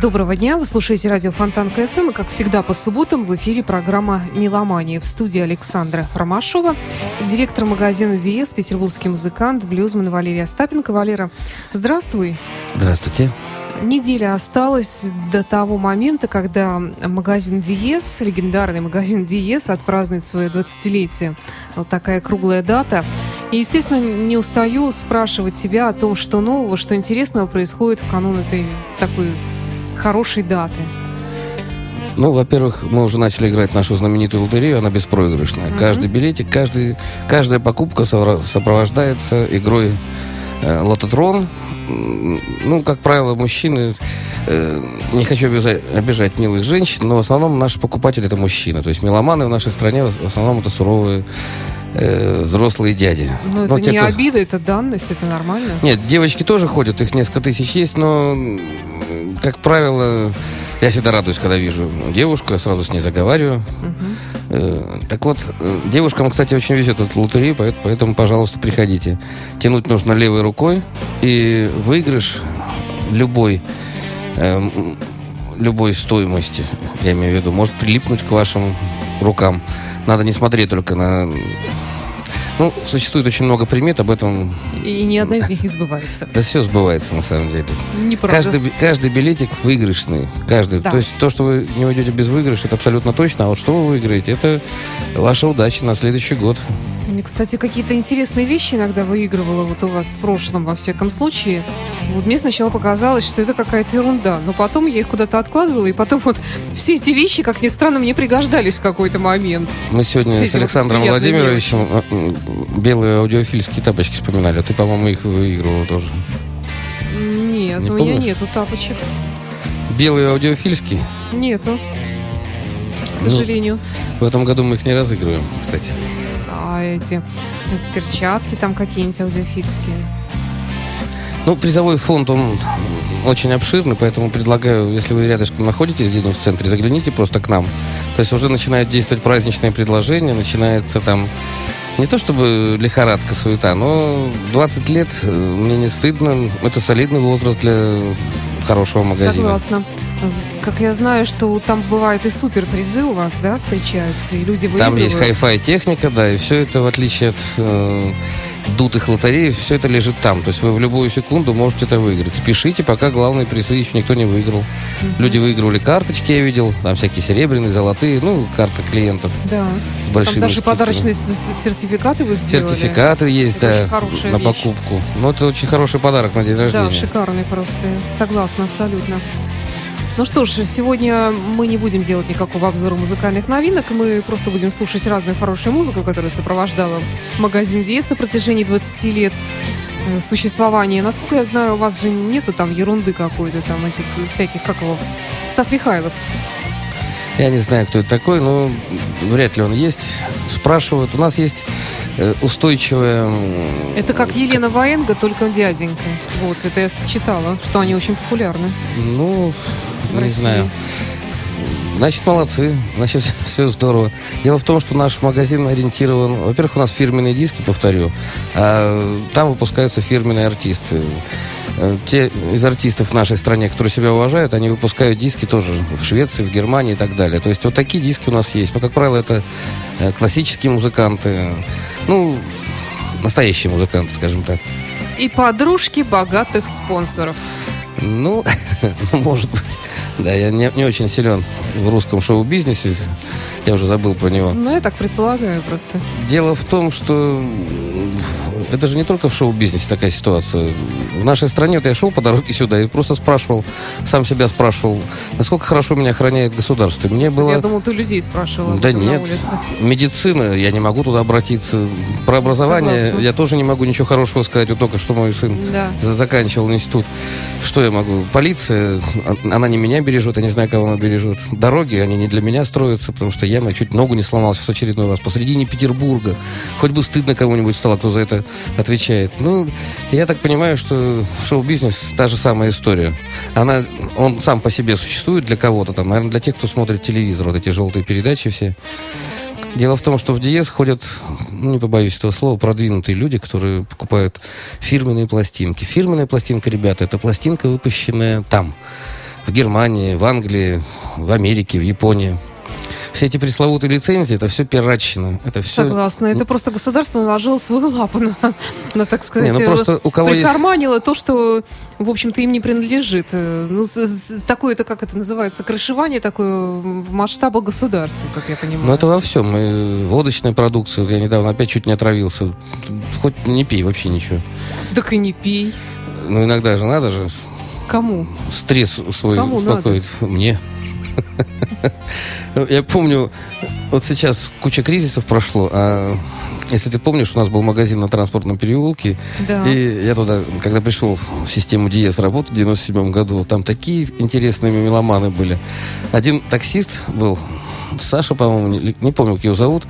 Доброго дня, вы слушаете радио Фонтанка FM, и как всегда по субботам в эфире программа «Меломания» в студии Александра Ромашова, директор магазина «Диез», петербургский музыкант, блюзман Валерия Остапенко. Валера, здравствуй. Здравствуйте. Неделя осталась до того момента, когда магазин Диес, легендарный магазин Диес, отпразднует свое 20-летие. Вот такая круглая дата. И, естественно, не устаю спрашивать тебя о том, что нового, что интересного происходит в канун этой такой хорошей даты. Ну, во-первых, мы уже начали играть нашу знаменитую лотерею, она беспроигрышная. Мгм. Каждый билетик, каждый, каждая покупка сопровождается игрой э, лототрон. Ну, как правило, мужчины... э, не хочу обижать, обижать милых женщин, но в основном наши покупатели это мужчины. То есть меломаны в нашей стране в основном это суровые э, взрослые дяди. Но Ну, это те, не кто- обида, это данность, это нормально. Нет, девочки тоже ходят, их несколько тысяч есть, но, как правило, я всегда радуюсь, когда вижу девушку, я сразу с ней заговариваю. Э, Так вот, э, девушкам, кстати, очень везет эту лотерею, поэт- поэтому, пожалуйста, приходите. Тянуть нужно левой рукой, и выигрыш любой, э, любой стоимости, я имею в виду, может прилипнуть к вашим рукам. Надо не смотреть только на... Ну, существует очень много примет, об этом И ни одна из них не сбывается. да все сбывается на самом деле. Неправда. Каждый, каждый билетик выигрышный. Каждый. Да. То есть то, что вы не уйдете без выигрыша, это абсолютно точно. А вот что вы выиграете, это ваша удача на следующий год. Кстати, какие-то интересные вещи иногда выигрывала вот у вас в прошлом, во всяком случае. Вот мне сначала показалось, что это какая-то ерунда, но потом я их куда-то откладывала, и потом вот все эти вещи, как ни странно, мне пригождались в какой-то момент. Мы сегодня Все с вот Александром приятные Владимировичем э, м, белые аудиофильские тапочки вспоминали. А ты, по-моему, их выигрывала тоже. Нет, Не у меня нету тапочек. Белые аудиофильские. Нету. К Ну. сожалению. В этом году мы их не разыгрываем, кстати. А эти перчатки там какие-нибудь аудиофильские. Ну, призовой фонд, он очень обширный, поэтому предлагаю, если вы рядышком находитесь где-нибудь в центре, загляните просто к нам. То есть уже начинают действовать праздничные предложения, начинается там не то чтобы лихорадка, суета, но 20 лет, э, мне не стыдно, это солидный возраст для хорошего магазина. Согласна. Как я знаю, что там бывают и суперпризы у вас, да, встречаются, и люди Там есть выигрывают. хай-фай техника, да, и все это, в отличие от э, дутых лотерей, все это лежит там. То есть вы в любую секунду можете это выиграть. Спешите, пока главные призы еще никто не выиграл. Люди выигрывали карточки, я видел, там всякие серебряные, золотые, ну, карты клиентов Да. с большими Там даже скидками. подарочные сертификаты вы сделали. Сертификаты есть, Это да, на вещь. покупку. Ну, это очень хороший подарок на день Да, рождения. шикарный просто. Согласна, абсолютно. Ну что ж, сегодня мы не будем делать никакого обзора музыкальных новинок, мы просто будем слушать разную хорошую музыку, которая сопровождала магазин Диес на протяжении 20 лет э, существования. Насколько я знаю, у вас же нету там ерунды какой-то, там этих всяких, как его, Стас Михайлов. Я не знаю, кто это такой, но вряд ли он есть. Спрашивают. У нас есть э, устойчивая... Это как Елена Ваенга, только дяденька. Вот, это я читала, что они очень популярны. Ну, В не России. знаю. Значит, молодцы. Значит, все здорово. Дело в том, что наш магазин ориентирован... Во-первых, у нас фирменные диски, повторю. А там выпускаются фирменные артисты. Э, Те из артистов в нашей стране, которые себя уважают, они выпускают диски тоже в Швеции, в Германии и так далее. То есть вот такие диски у нас есть. Но, как правило, это э, классические музыканты. Ну, настоящие музыканты, скажем так. И подружки богатых спонсоров. Ну, ну, может быть. Да, я не, не очень силен в русском шоу-бизнесе. Я уже забыл про него. Ну, я так предполагаю просто. Дело в том, что м, это же не только в шоу-бизнесе такая ситуация. В нашей стране, вот я шел по дороге сюда и просто спрашивал, сам себя спрашивал, насколько хорошо меня охраняет государство. Мне Господи, было... Я думал, ты людей спрашивала. Да нет, медицина, я не могу туда обратиться. Про образование Согласна. я тоже не могу ничего хорошего сказать. Вот только что мой сын Да. за- заканчивал институт. Что я могу? Полиция, она не меня бережет, я не знаю, кого она бережет. Дороги, они не для меня строятся, потому что я чуть ногу не сломал в очередной раз. Посредине Петербурга. Хоть бы стыдно кого-нибудь стало, кто за это отвечает. Ну, я так понимаю, что шоу-бизнес та же самая история. Она, он сам по себе существует для кого-то там, наверное, для тех, кто смотрит телевизор, вот эти желтые передачи все. Дело в том, что в Диез ходят, ну, не побоюсь этого слова, продвинутые люди, которые покупают фирменные пластинки. Фирменная пластинка, ребята, это пластинка, выпущенная там, в Германии, в Англии, в Америке, в Японии все эти пресловутые лицензии, это все пиратчина. Это все... Согласна. Это просто государство наложило свою лапу на, на так сказать, не, ну просто у кого прикарманило есть... то, что, в общем-то, им не принадлежит. Ну, такое, это как это называется, крышевание такое в масштабах государства, как я понимаю. Ну, это во всем. И водочная продукция. Я недавно опять чуть не отравился. Хоть не пей вообще ничего. Так и не пей. Ну, иногда же надо же. Кому? Стресс свой Кому успокоить. Надо? Мне. Я помню, вот сейчас куча кризисов прошло, а если ты помнишь, у нас был магазин на транспортном переулке, да. и я туда, когда пришел в систему Диес работать в 97 году, там такие интересные меломаны были. Один таксист был, Саша, по-моему, не, не помню, как его зовут,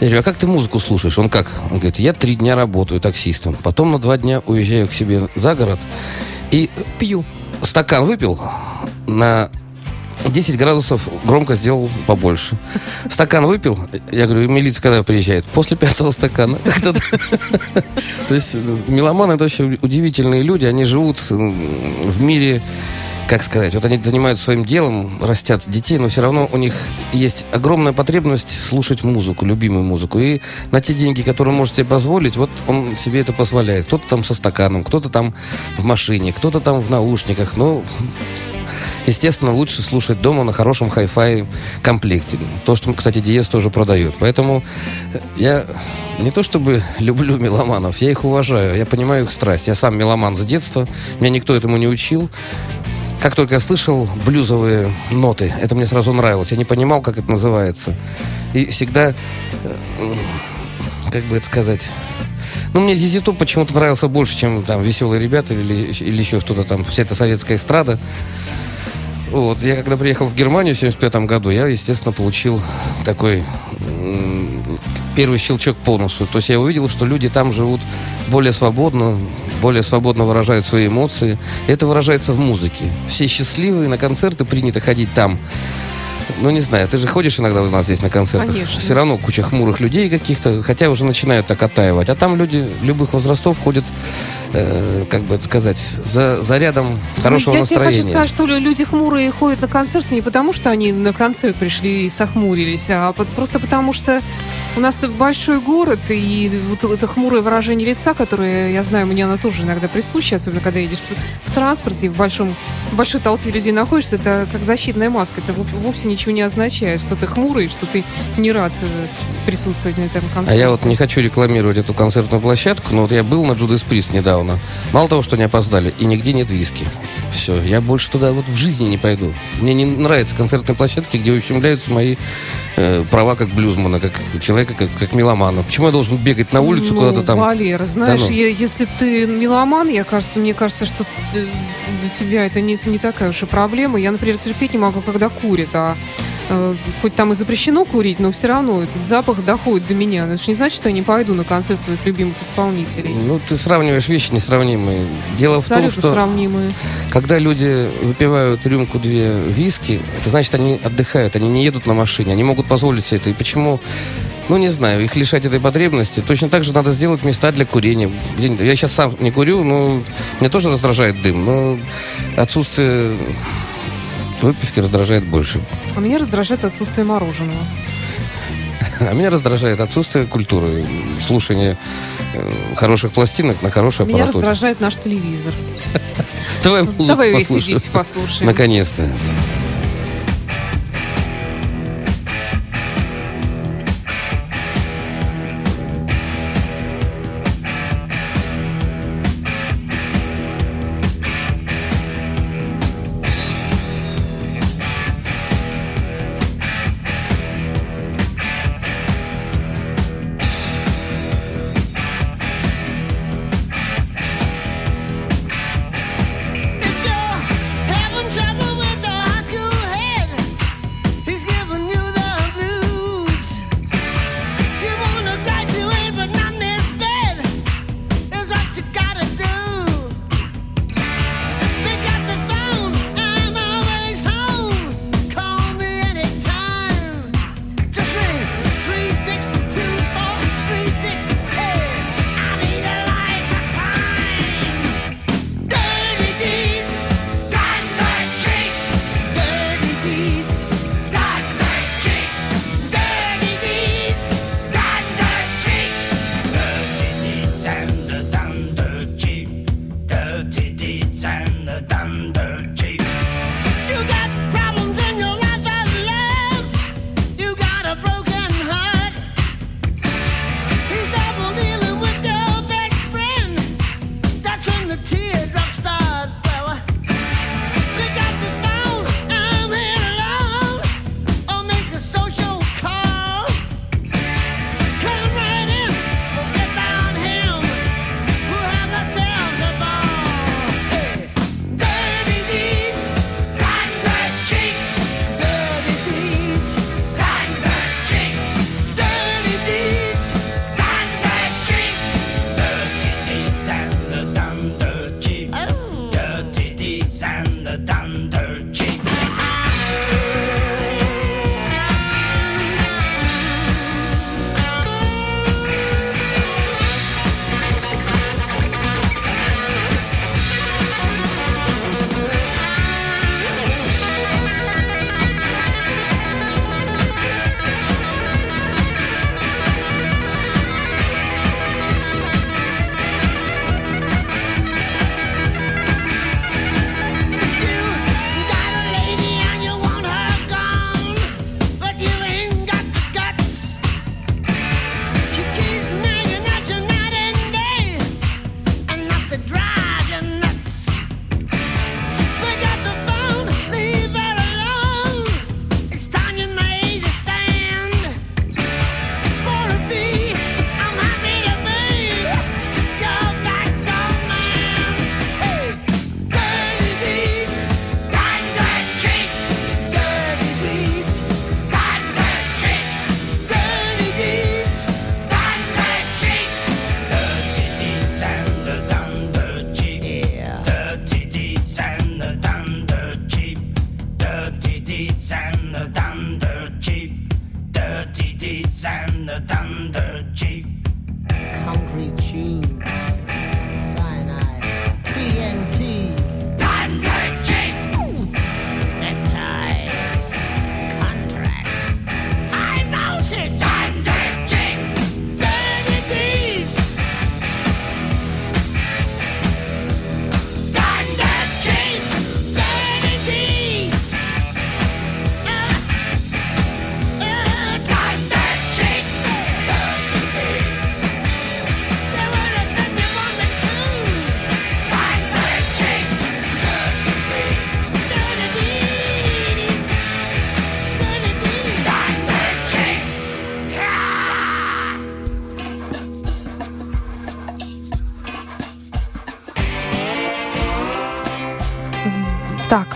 я говорю, а как ты музыку слушаешь? Он как? Он говорит, я три дня работаю таксистом, потом на два дня уезжаю к себе за город и... Пью. Стакан выпил на 10 градусов громко сделал побольше. Стакан выпил. Я говорю, милиция когда приезжает? После пятого стакана. То есть меломаны это очень удивительные люди. Они живут в мире как сказать, вот они занимаются своим делом, растят детей, но все равно у них есть огромная потребность слушать музыку, любимую музыку. И на те деньги, которые может себе позволить, вот он себе это позволяет. Кто-то там со стаканом, кто-то там в машине, кто-то там в наушниках. Но естественно, лучше слушать дома на хорошем хай-фай комплекте. То, что, кстати, Диез тоже продает. Поэтому я не то чтобы люблю меломанов, я их уважаю, я понимаю их страсть. Я сам меломан с детства, меня никто этому не учил. Как только я слышал блюзовые ноты, это мне сразу нравилось. Я не понимал, как это называется. И всегда, э, как бы это сказать, ну, мне Зизи Топ почему-то нравился больше, чем там веселые ребята или, или еще кто-то там, вся эта советская эстрада. Вот, я когда приехал в Германию в 75 году, я, естественно, получил такой первый щелчок по носу. То есть я увидел, что люди там живут более свободно, более свободно выражают свои эмоции. Это выражается в музыке. Все счастливые, на концерты принято ходить там. Ну, не знаю, ты же ходишь иногда у нас здесь на концертах. Конечно. Все равно куча хмурых людей каких-то, хотя уже начинают так оттаивать. А там люди любых возрастов ходят э, как бы это сказать, за зарядом хорошего ну, я настроения. Я хочу сказать, что люди хмурые ходят на концерты не потому, что они на концерт пришли и сохмурились, а просто потому, что у нас большой город, и вот это хмурое выражение лица, которое, я знаю, мне оно тоже иногда присуще, особенно когда едешь в, в транспорте, в, большом, в большой толпе людей находишься, это как защитная маска. Это вовсе ничего не означает, что ты хмурый, что ты не рад э, присутствовать на этом концерте. А я вот не хочу рекламировать эту концертную площадку, но вот я был на Judas Priest недавно. Мало того, что не опоздали, и нигде нет виски. Все, я больше туда вот в жизни не пойду. Мне не нравятся концертные площадки, где ущемляются мои э, права как блюзмана, как человека как, как меломана. Почему я должен бегать на улицу ну, куда-то там? Валера, знаешь, да ну. я, если ты меломан, я кажется, мне кажется, что ты, для тебя это не, не такая уж и проблема. Я, например, терпеть не могу, когда курят, а Э, хоть там и запрещено курить, но все равно этот запах доходит до меня. Но это не значит, что я не пойду на концерт своих любимых исполнителей. Ну, ты сравниваешь вещи несравнимые. Дело Абсолютно в том, что сравнимые. когда люди выпивают рюмку-две виски, это значит, они отдыхают, они не едут на машине, они могут позволить себе это. И почему ну, не знаю, их лишать этой потребности. Точно так же надо сделать места для курения. Я сейчас сам не курю, но мне тоже раздражает дым. Но отсутствие выпивки раздражает больше. А меня раздражает отсутствие мороженого. А меня раздражает отсутствие культуры, слушание э, хороших пластинок на хорошей аппаратуре. Меня раздражает наш телевизор. Давай Давай ACDC послушаем. Наконец-то.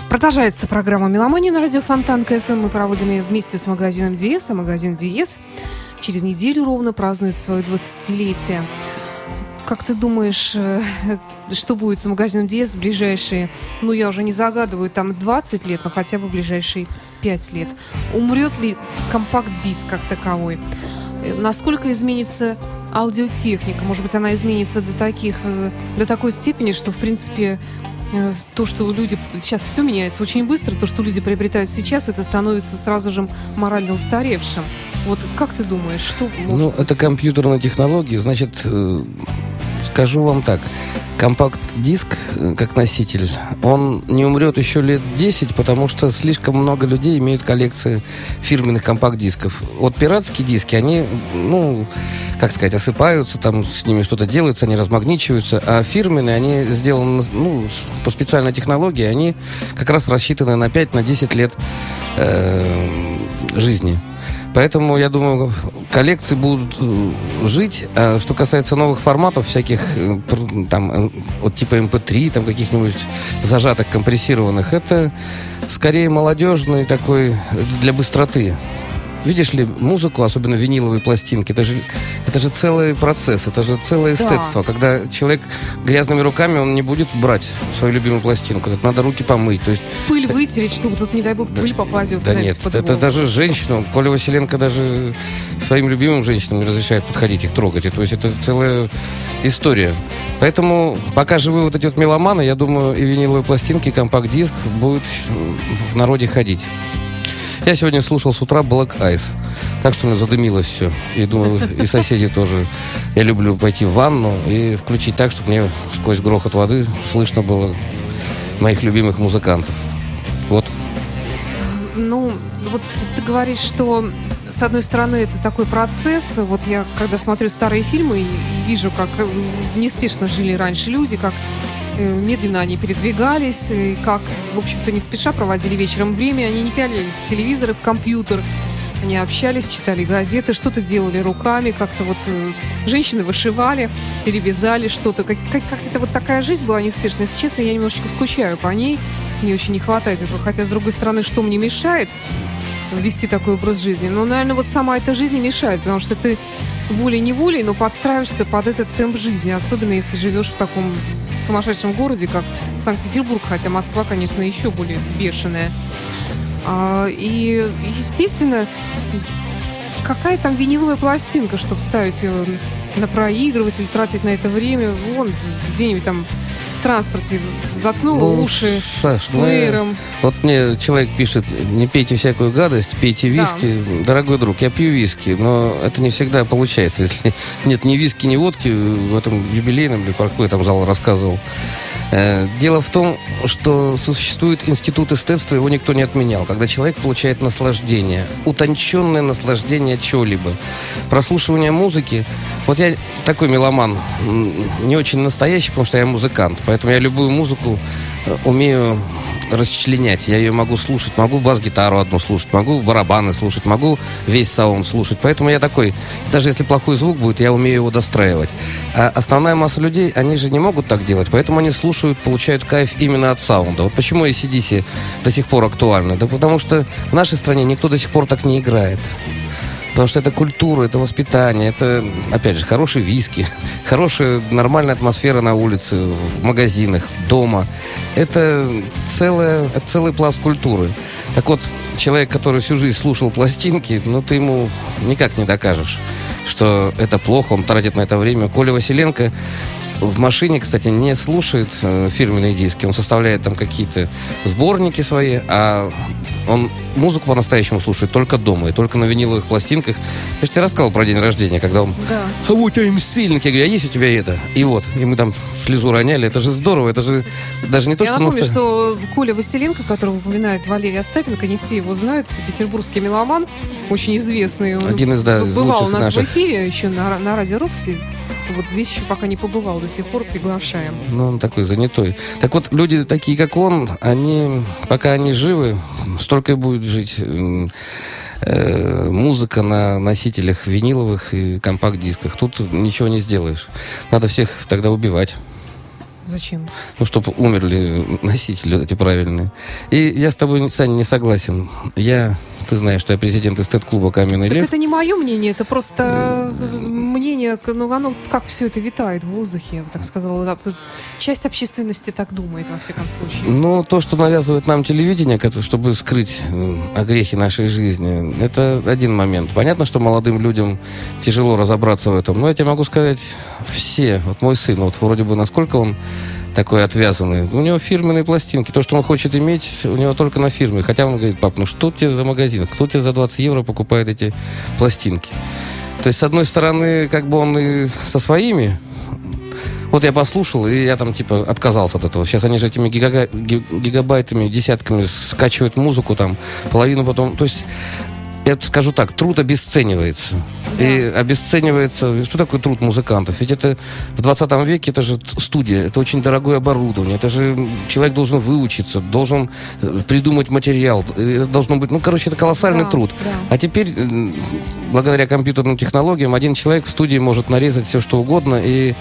Продолжается программа «Меломания» на радио Фонтанка FM. Мы проводим ее вместе с магазином Диез, а магазин Диез через неделю ровно празднует свое 20-летие. Как ты думаешь, э, что будет с магазином Диез в ближайшие, ну, я уже не загадываю, там 20 лет, но хотя бы в ближайшие 5 лет? Умрет ли компакт-диск как таковой? Э, насколько изменится аудиотехника? Может быть, она изменится до, таких, э, до такой степени, что, в принципе, то, что люди... Сейчас все меняется очень быстро. То, что люди приобретают сейчас, это становится сразу же морально устаревшим. Вот как ты думаешь, что... Ну, быть? это компьютерная технология. Значит, скажу вам так. Компакт-диск, э, как носитель, он не умрет еще лет 10, потому что слишком много людей имеют коллекции фирменных компакт-дисков. Вот пиратские диски, они, ну, как сказать, осыпаются, там с ними что-то делается, они размагничиваются, а фирменные, они сделаны, ну, по специальной технологии, они как раз рассчитаны на 5-10 лет э, жизни. Поэтому, я думаю, коллекции будут э, жить. А что касается новых форматов, всяких э, там, э, вот типа MP3, эм там каких-нибудь зажатых, компрессированных, это скорее молодежный такой для быстроты. Видишь ли, музыку, особенно виниловые пластинки, это же, это же целый процесс, это же целое эстетство. Да. Когда человек грязными руками, он не будет брать свою любимую пластинку. Это надо руки помыть. То есть, пыль вытереть, чтобы тут, не дай бог, пыль попадет. Да нет, это даже женщина. Коля Василенко даже своим любимым женщинам не разрешает подходить, их трогать. И, то есть это целая история. Поэтому, пока живы вот эти вот меломаны, я думаю, и виниловые пластинки, и компакт-диск будут в народе ходить. Я сегодня слушал с утра Black Ice. Так что у меня задымилось все. И думаю, и соседи тоже. Я люблю пойти в ванну и включить так, чтобы мне сквозь грохот воды слышно было моих любимых музыкантов. Вот. Ну, вот ты говоришь, что с одной стороны, это такой процесс. Вот я, когда смотрю старые фильмы и, и вижу, как неспешно жили раньше люди, как Э, медленно они передвигались, и как, в общем-то, не спеша проводили вечером время, они не пялились в телевизор, в компьютер, они общались, читали газеты, что-то делали руками, как-то вот э, женщины вышивали, перевязали что-то. Как, как, как-то вот такая жизнь была неспешная. Если честно, я немножечко скучаю по ней, мне очень не хватает этого. Хотя, с другой стороны, что мне мешает вести такой образ жизни? Ну, наверное, вот сама эта жизнь мешает, потому что ты волей-неволей, но подстраиваешься под этот темп жизни, особенно если живешь в таком сумасшедшем городе, как Санкт-Петербург, хотя Москва, конечно, еще более бешеная. А, и, естественно, какая там виниловая пластинка, чтобы ставить ее на проигрыватель, тратить на это время, вон, где-нибудь там в транспорте заткнул ну, уши Саш, плеером. Мы, вот мне человек пишет, не пейте всякую гадость, пейте виски. Да. Дорогой друг, я пью виски, но это не всегда получается. Если нет ни виски, ни водки в этом юбилейном, или про какой там зал рассказывал, Э, дело в том, что существует институт эстетства, его никто не отменял. Когда человек получает наслаждение, утонченное наслаждение чего-либо. Прослушивание музыки. Вот я такой меломан, не очень настоящий, потому что я музыкант. Поэтому я любую музыку э, умею расчленять. Я ее могу слушать, могу бас-гитару одну слушать, могу барабаны слушать, могу весь саунд слушать. Поэтому я такой, даже если плохой звук будет, я умею его достраивать. А основная масса людей, они же не могут так делать, поэтому они слушают, получают кайф именно от саунда. Вот почему ACDC до сих пор актуальны? Да потому что в нашей стране никто до сих пор так не играет. Потому что это культура, это воспитание, это, опять же, хорошие виски, хорошая нормальная атмосфера на улице, в магазинах, дома. Это, это целый пласт культуры. Так вот, человек, который всю жизнь слушал пластинки, ну, ты ему никак не докажешь, что это плохо, он тратит на это время. Коля Василенко в машине, кстати, не слушает э, фирменные диски. Он составляет там какие-то сборники свои, а он музыку по-настоящему слушает только дома и только на виниловых пластинках. Я же тебе рассказывал про день рождения, когда он... Да. А вот я им сильник. Я говорю, а есть у тебя это? И вот. И мы там слезу роняли. Это же здорово. Это же даже не то, я что... Я напомню, что Коля Василенко, которого упоминает Валерий Остапенко, не все его знают. Это петербургский меломан, очень известный. Он Один из, да, из бывал у нас наших... в эфире еще на, на радио Рокси. Вот здесь еще пока не побывал, до сих пор приглашаем. Ну, он такой занятой. Так вот, люди такие, как он, они, пока они живы, столько и будет жить э, музыка на носителях виниловых и компакт-дисках. Тут ничего не сделаешь. Надо всех тогда убивать. Зачем? Ну, чтобы умерли носители эти правильные. И я с тобой, Саня, не согласен. Я ты знаешь, что я президент эстет-клуба «Каменный так лев». это не мое мнение, это просто мнение, ну, оно как все это витает в воздухе, я бы так сказала. Часть общественности так думает, во всяком случае. Ну, то, что навязывает нам телевидение, чтобы скрыть огрехи нашей жизни, это один момент. Понятно, что молодым людям тяжело разобраться в этом, но я тебе могу сказать, все, вот мой сын, вот вроде бы насколько он такой отвязанный. У него фирменные пластинки. То, что он хочет иметь, у него только на фирме. Хотя он говорит, пап, ну что тебе за магазин? Кто тебе за 20 евро покупает эти пластинки? То есть, с одной стороны, как бы он и со своими вот я послушал, и я там, типа, отказался от этого. Сейчас они же этими гига гигабайтами, десятками скачивают музыку, там, половину потом... То есть я скажу так, труд обесценивается. Да. И обесценивается... Что такое труд музыкантов? Ведь это в 20 веке это же студия, это очень дорогое оборудование, это же человек должен выучиться, должен э, придумать материал, это должно быть... Ну, короче, это колоссальный да, труд. Да. А теперь, благодаря компьютерным технологиям, один человек в студии может нарезать все, что угодно, и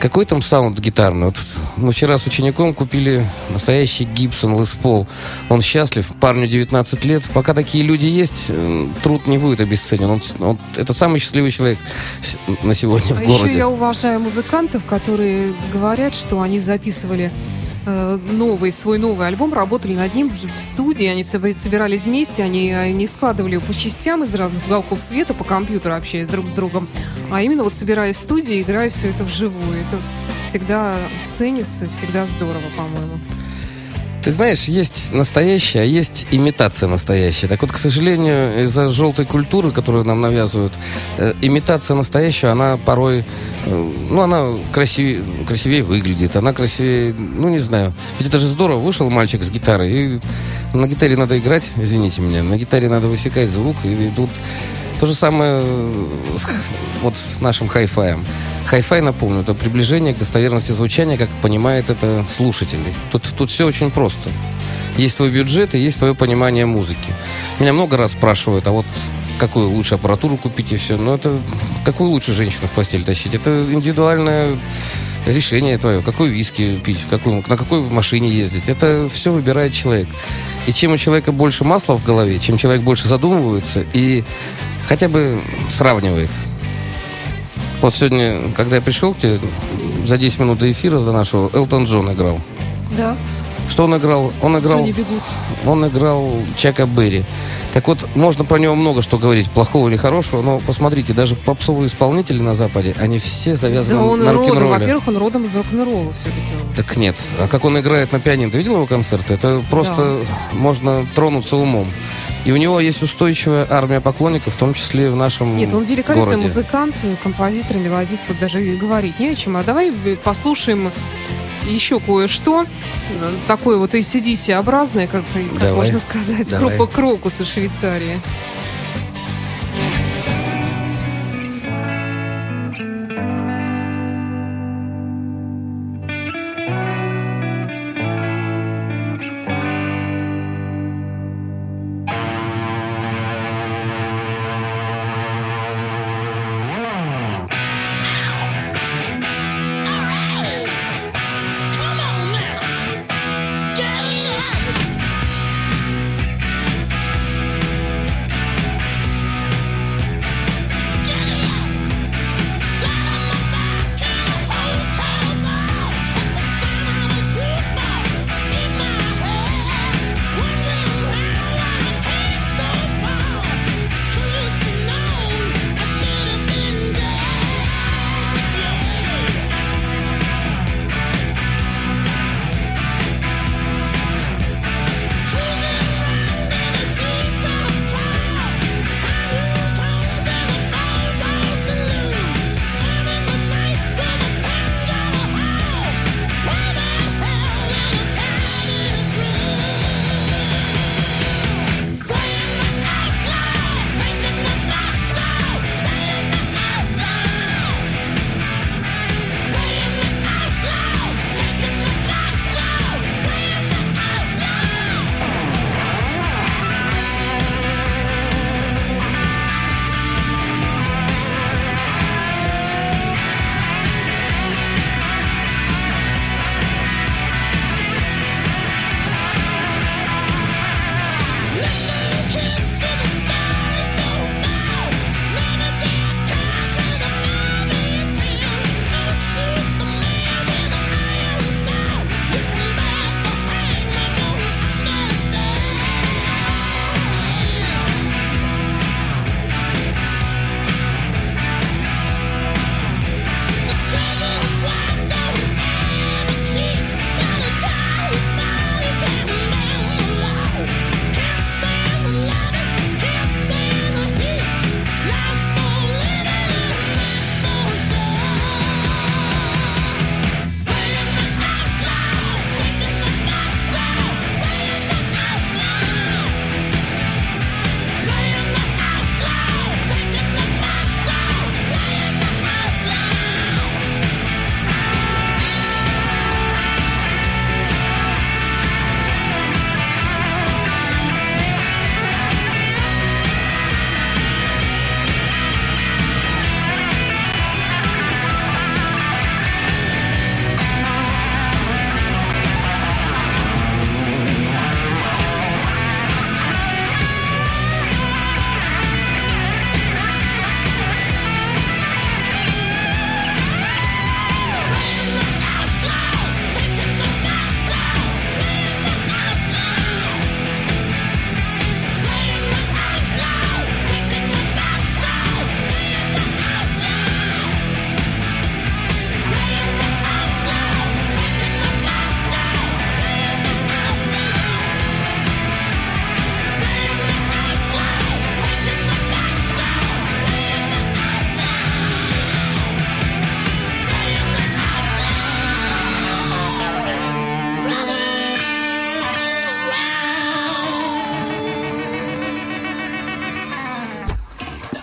какой там саунд гитарный? Вот мы вчера с учеником купили настоящий Гибсон Лес Пол. Он счастлив, парню 19 лет. Пока такие люди есть, э, труд не будет обесценен. Он, он, это самый счастливый человек на сегодня а в городе. Еще я уважаю музыкантов, которые говорят, что они записывали новый, свой новый альбом, работали над ним в студии, они собирались вместе, они не складывали его по частям из разных уголков света, по компьютеру общаясь друг с другом, а именно вот собираясь в студии, играя все это вживую. Это всегда ценится, всегда здорово, по-моему. Ты знаешь, есть настоящая, а есть имитация настоящая. Так вот, к сожалению, из-за желтой культуры, которую нам навязывают, э, имитация настоящая, она порой, э, ну, она красивее, красивее выглядит, она красивее, ну, не знаю. Ведь это же здорово, вышел мальчик с гитарой, и на гитаре надо играть, извините меня, на гитаре надо высекать звук, и тут то же самое вот с нашим хай-фаем. Хай-фай, напомню, это приближение к достоверности звучания, как понимает это слушатели. Тут, тут все очень просто. Есть твой бюджет и есть твое понимание музыки. Меня много раз спрашивают, а вот какую лучше аппаратуру купить и все. Но это какую лучше женщину в постель тащить? Это индивидуальное решение твое. Какой виски пить, какую, на какой машине ездить. Это все выбирает человек. И чем у человека больше масла в голове, чем человек больше задумывается и хотя бы сравнивает. Вот сегодня, когда я пришел к тебе, за 10 минут до эфира до нашего, Элтон Джон играл. Да. Что он играл? Он играл... Он играл Чака Берри. Так вот, можно про него много что говорить, плохого или хорошего, но посмотрите, даже попсовые исполнители на Западе, они все завязаны да он на рок-н-ролле. Во-первых, он родом из рок-н-ролла все-таки. Так нет. А как он играет на пианино? Ты видел его концерты? Это просто да. можно тронуться умом. И у него есть устойчивая армия поклонников, в том числе в нашем Нет, он великолепный городе. музыкант, композитор, мелодист, тут даже и говорить не о чем. А давай послушаем еще кое-что. Такое вот ACDC-образное, как, как можно сказать, Давай. группа Крокус из Швейцарии.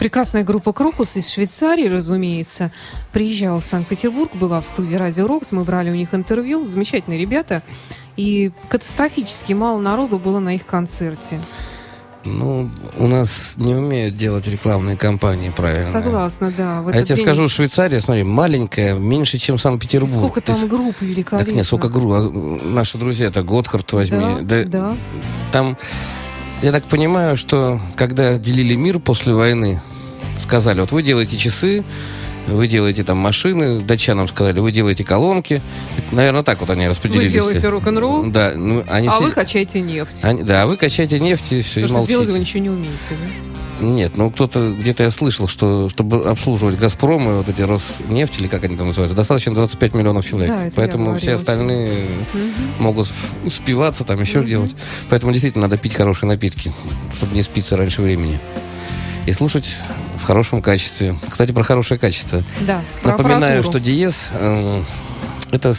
Прекрасная группа Крокус из Швейцарии, разумеется, приезжала в Санкт-Петербург, была в студии Радио Рокс, мы брали у них интервью, замечательные ребята, и катастрофически мало народу было на их концерте. Ну, у нас не умеют делать рекламные кампании правильно. Согласна, да. А я тебе день... скажу, Швейцария, смотри, маленькая, меньше, чем Санкт-Петербург. Сколько там есть... групп великолепно. Так нет, сколько групп. А, наши друзья, это Готхард возьми. Да, да. да. Там, я так понимаю, что когда делили мир после войны, сказали, вот вы делаете часы, вы делаете там машины, датчанам сказали, вы делаете колонки. Наверное, так вот они распределились. Вы делаете рок-н-ролл, да, ну, они а все... вы качаете нефть. Они, да, вы качаете нефть и все, Потому и молчите. делать вы ничего не умеете, да? Нет, ну кто-то, где-то я слышал, что чтобы обслуживать «Газпром» и вот эти «Роснефть», или как они там называются, достаточно 25 миллионов человек. Да, Поэтому все остальные угу. могут успеваться, там еще угу. делать. Поэтому действительно надо пить хорошие напитки, чтобы не спиться раньше времени. И слушать в хорошем качестве. Кстати, про хорошее качество. Да, Напоминаю, что Диез э, это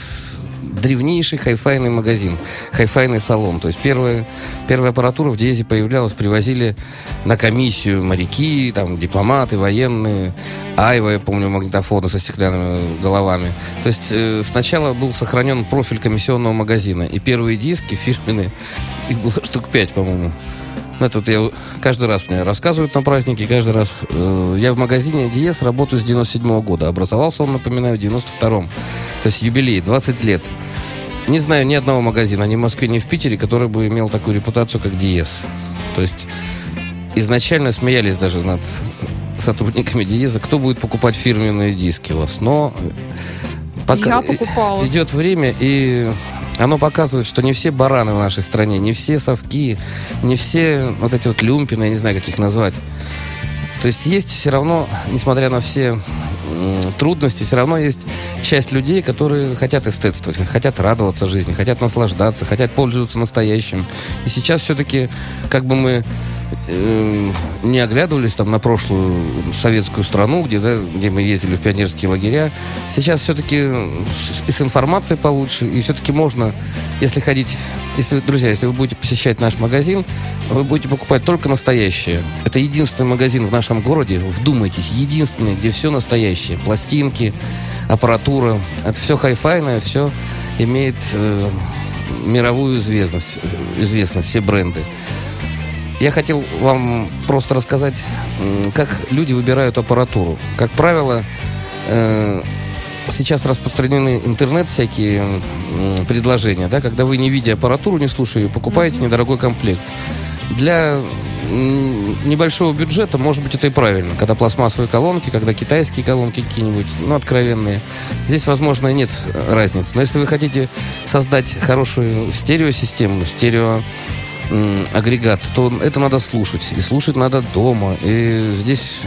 древнейший хайфайный магазин, хайфайный салон. То есть первая, первая аппаратура в Диезе появлялась, привозили на комиссию моряки, там, дипломаты, военные, Айва, я помню, магнитофоны со стеклянными головами. То есть э, сначала был сохранен профиль комиссионного магазина. И первые диски фирменные, их было штук пять, по-моему. Это вот я каждый раз мне рассказывают на празднике, каждый раз. Э, я в магазине Диес работаю с 97 -го года. Образовался он, напоминаю, в 92-м. То есть юбилей, 20 лет. Не знаю ни одного магазина, ни в Москве, ни в Питере, который бы имел такую репутацию, как Диес. То есть изначально смеялись даже над сотрудниками Диеза, кто будет покупать фирменные диски у вас. Но пока Я покупала. идет время, и оно показывает, что не все бараны в нашей стране, не все совки, не все вот эти вот люмпины, я не знаю, как их назвать. То есть есть все равно, несмотря на все трудности, все равно есть часть людей, которые хотят эстетствовать, хотят радоваться жизни, хотят наслаждаться, хотят пользоваться настоящим. И сейчас все-таки, как бы мы не оглядывались там на прошлую советскую страну, где, да, где мы ездили в пионерские лагеря. Сейчас все-таки и с информацией получше, и все-таки можно, если ходить, если, друзья, если вы будете посещать наш магазин, вы будете покупать только настоящее. Это единственный магазин в нашем городе, вдумайтесь, единственный, где все настоящее. Пластинки, аппаратура, это все хай-файное, все имеет э, мировую известность, известность, все бренды. Я хотел вам просто рассказать, как люди выбирают аппаратуру. Как правило, э, сейчас распространены интернет всякие предложения, да, когда вы, не видя аппаратуру, не слушая ее, покупаете mm-hmm. недорогой комплект. Для небольшого бюджета, может быть, это и правильно. Когда пластмассовые колонки, когда китайские колонки какие-нибудь, ну, откровенные. Здесь, возможно, нет разницы. Но если вы хотите создать хорошую стереосистему, стерео агрегат, то это надо слушать. И слушать надо дома. И здесь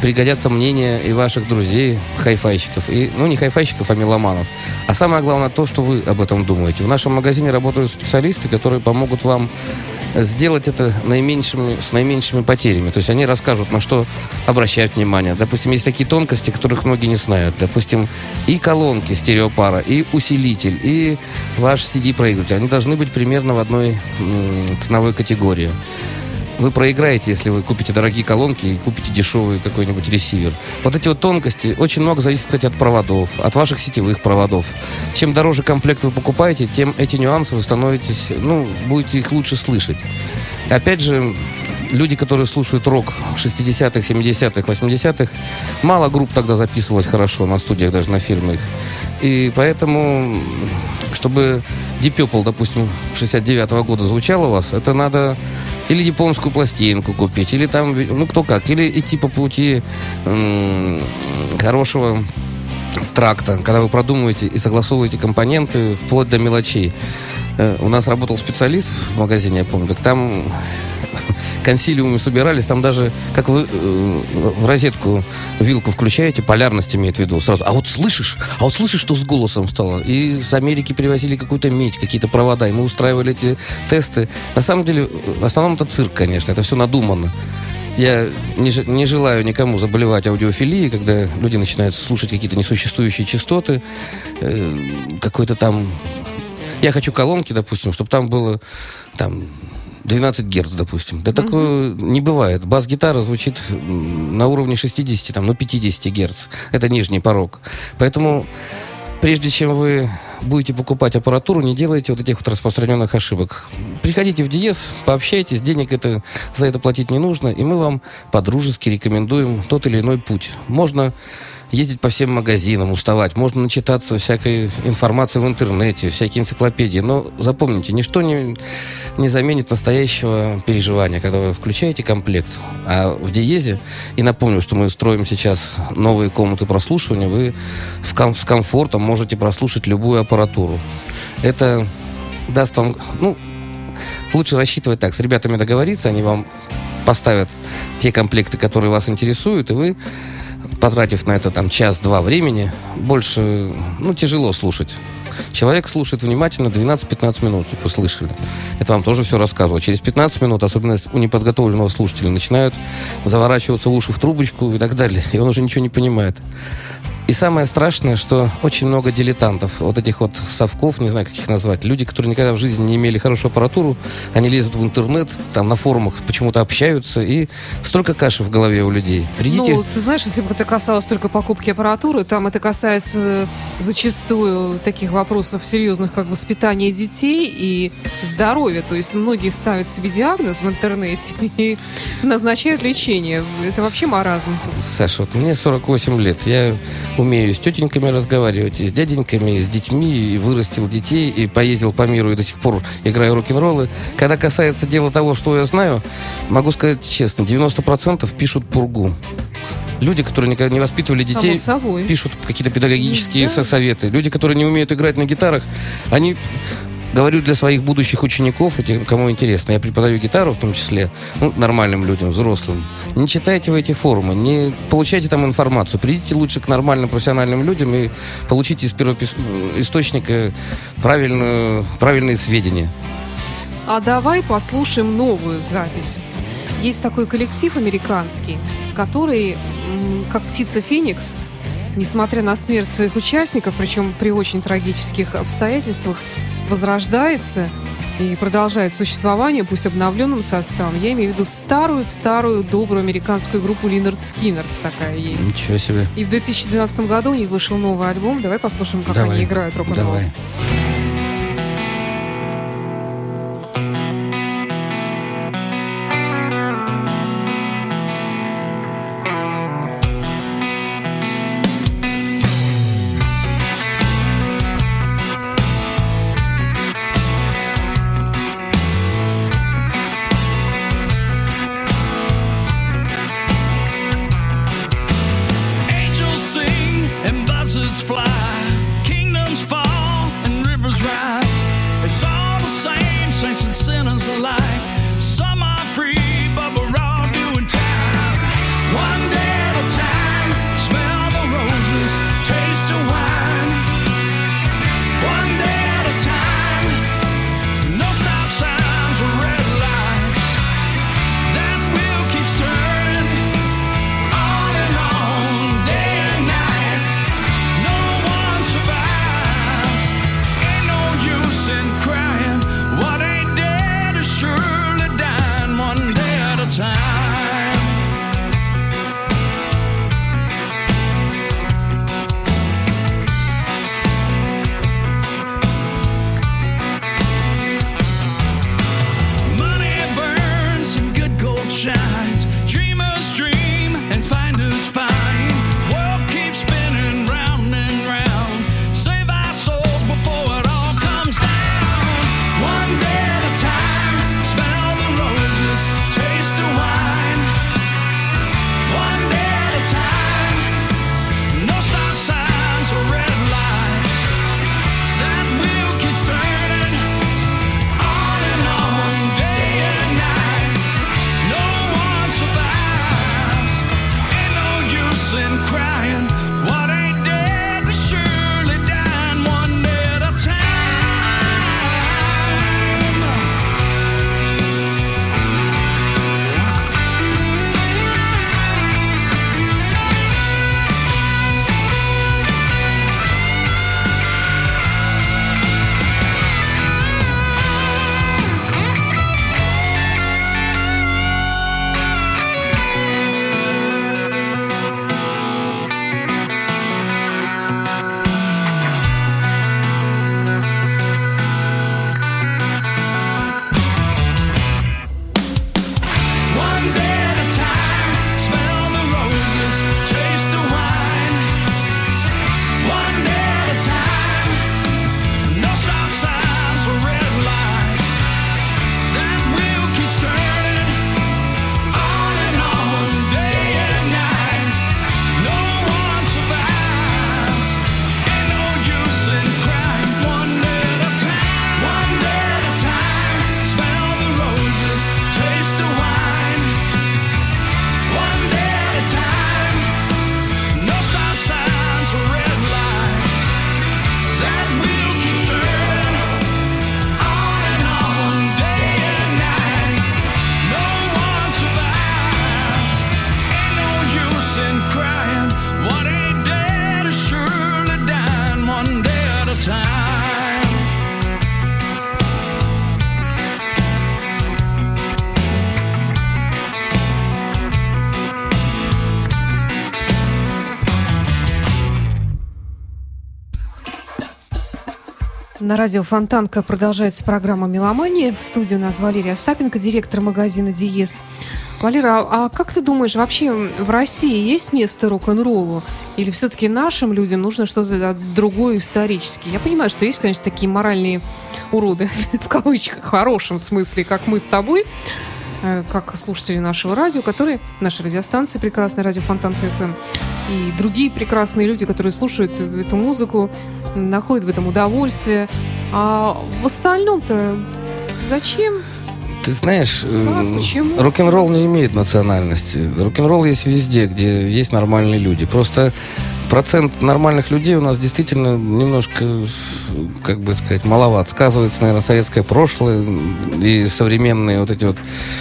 пригодятся мнения и ваших друзей, хайфайщиков. И, ну, не хайфайщиков, а меломанов. А самое главное то, что вы об этом думаете. В нашем магазине работают специалисты, которые помогут вам сделать это наименьшими, с наименьшими потерями. То есть они расскажут, на что обращают внимание. Допустим, есть такие тонкости, которых многие не знают. Допустим, и колонки стереопара, и усилитель, и ваш CD-проигрыватель. Они должны быть примерно в одной ценовой категории вы проиграете, если вы купите дорогие колонки и купите дешевый какой-нибудь ресивер. Вот эти вот тонкости очень много зависит, кстати, от проводов, от ваших сетевых проводов. Чем дороже комплект вы покупаете, тем эти нюансы вы становитесь, ну, будете их лучше слышать. Опять же, люди, которые слушают рок 60-х, 70-х, 80-х, мало групп тогда записывалось хорошо на студиях, даже на фирмах. И поэтому, чтобы Deep Purple, допустим, 69-го года звучало у вас, это надо или японскую пластинку купить, или там, ну кто как, или идти по пути хорошего тракта, когда вы продумываете и согласовываете компоненты вплоть до мелочей. Э, у нас работал специалист в магазине, я помню, так там консилиумы собирались, там даже, как вы э, в розетку вилку включаете, полярность имеет в виду сразу. А вот слышишь, а вот слышишь, что с голосом стало? И с Америки привозили какую-то медь, какие-то провода, и мы устраивали эти тесты. На самом деле, в основном это цирк, конечно, это все надумано. Я не, не желаю никому заболевать аудиофилией, когда люди начинают слушать какие-то несуществующие частоты, э, какой-то там... Я хочу колонки, допустим, чтобы там было там 12 герц, допустим. Да такое не бывает. Бас-гитара звучит на уровне 60, там, ну, 50 герц. Это нижний порог. Поэтому прежде чем вы будете покупать аппаратуру, не делайте вот этих вот распространенных ошибок. Приходите в Диез, пообщайтесь, денег это, за это платить не нужно, и мы вам по-дружески рекомендуем тот или иной путь. Можно ездить по всем магазинам, уставать. Можно начитаться всякой информации в интернете, всякие энциклопедии. Но запомните, ничто не, не заменит настоящего переживания, когда вы включаете комплект. А в диезе, и напомню, что мы строим сейчас новые комнаты прослушивания, вы в ком, с комфортом можете прослушать любую аппаратуру. Это даст вам, ну, лучше рассчитывать так, с ребятами договориться, они вам поставят те комплекты, которые вас интересуют, и вы потратив на это там час-два времени, больше, ну, тяжело слушать. Человек слушает внимательно 12-15 минут, вы слышали. Это вам тоже все рассказывал. Через 15 минут, особенно у неподготовленного слушателя, начинают заворачиваться уши в трубочку и так далее. И он уже ничего не понимает. И самое страшное, что очень много дилетантов, вот этих вот совков, не знаю, как их назвать, люди, которые никогда в жизни не имели хорошую аппаратуру, они лезут в интернет, там на форумах почему-то общаются, и столько каши в голове у людей. Придите... Ну, ты знаешь, если бы это касалось только покупки аппаратуры, там это касается зачастую таких вопросов серьезных, как воспитание детей и здоровье. То есть многие ставят себе диагноз в интернете и назначают лечение. Это вообще маразм. Саша, вот мне 48 лет, я умею с тетеньками разговаривать, и с дяденьками, и с детьми, и вырастил детей, и поездил по миру, и до сих пор играю рок-н-роллы. Когда касается дела того, что я знаю, могу сказать честно, 90% пишут пургу. Люди, которые никогда не воспитывали детей, пишут какие-то педагогические да. советы. Люди, которые не умеют играть на гитарах, они говорю для своих будущих учеников, и тем, кому интересно, я преподаю гитару в том числе, ну, нормальным людям, взрослым. Не читайте в эти форумы, не получайте там информацию. Придите лучше к нормальным профессиональным людям и получите из первого источника правильную, правильные сведения. А давай послушаем новую запись. Есть такой коллектив американский, который, как птица Феникс, несмотря на смерть своих участников, причем при очень трагических обстоятельствах, возрождается и продолжает существование, пусть обновленным составом. Я имею в виду старую-старую добрую американскую группу Линард Скиннерт такая есть. Ничего себе. И в 2012 году у них вышел новый альбом. Давай послушаем, как Давай. они играют рок-н-ролл. Давай. На радио Фонтанка продолжается программа «Меломания». В студии у нас Валерия Остапенко, директор магазина «Диез». Валера, а, а как ты думаешь, вообще в России есть место рок-н-роллу? Или все-таки нашим людям нужно что-то другое историческое? Я понимаю, что есть, конечно, такие моральные уроды, в кавычках, в хорошем смысле, как мы с тобой, как слушатели нашего радио, которые, нашей радиостанции прекрасной радио Фонтан ФМ, и другие прекрасные люди, которые слушают эту музыку, находят в этом удовольствие. А в остальном-то зачем? Ты знаешь, а, рок-н-ролл не имеет национальности. Рок-н-ролл есть везде, где есть нормальные люди. Просто процент нормальных людей у нас действительно немножко, как бы сказать, маловат. Сказывается, наверное, советское прошлое и современные вот эти вот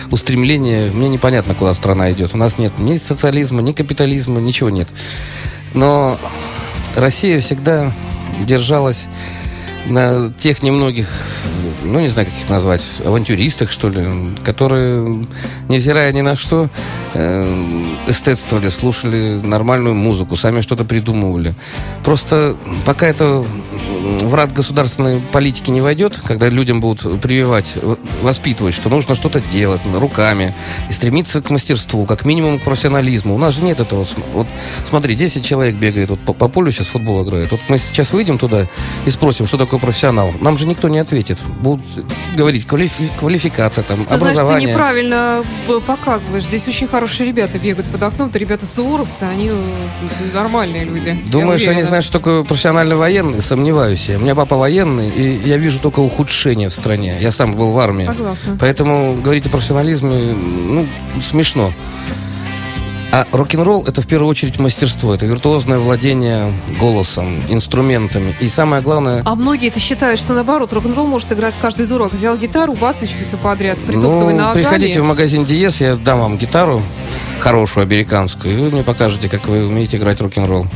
устремления. Мне непонятно, куда страна идет. У нас нет ни социализма, ни капитализма, ничего нет. Но Россия всегда держалась на тех немногих, ну, не знаю, как их назвать, авантюристах, что ли, которые, невзирая ни на что, э, эстетствовали, слушали нормальную музыку, сами что-то придумывали. Просто пока это в рад государственной политики не войдет, когда людям будут прививать, воспитывать, что нужно что-то делать руками и стремиться к мастерству, как минимум к профессионализму. У нас же нет этого. Вот смотри, 10 человек бегает, вот по, по полю сейчас футбол играет. Вот мы сейчас выйдем туда и спросим, что такое профессионал. Нам же никто не ответит. Будут говорить квалифи квалификация, там, ты образование. Знаешь, ты неправильно э, показываешь. Здесь очень хорошие ребята бегают под окном. Это ребята суворовцы, они э, нормальные люди. Думаешь, они знают, что такое профессиональный военный? Сомневаюсь я. У меня папа военный, и я вижу только ухудшение в стране. Я сам был в армии. Согласна. Поэтому говорить о профессионализме, ну, смешно. А рок-н-ролл это в первую очередь мастерство, это виртуозное владение голосом, инструментами. И самое главное... А многие это считают, что наоборот, рок-н-ролл может играть каждый дурак. Взял гитару, бац, и все подряд, притоптывай ну, ногами. приходите в магазин Диес, я дам вам гитару хорошую, американскую, и вы мне покажете, как вы умеете играть рок-н-ролл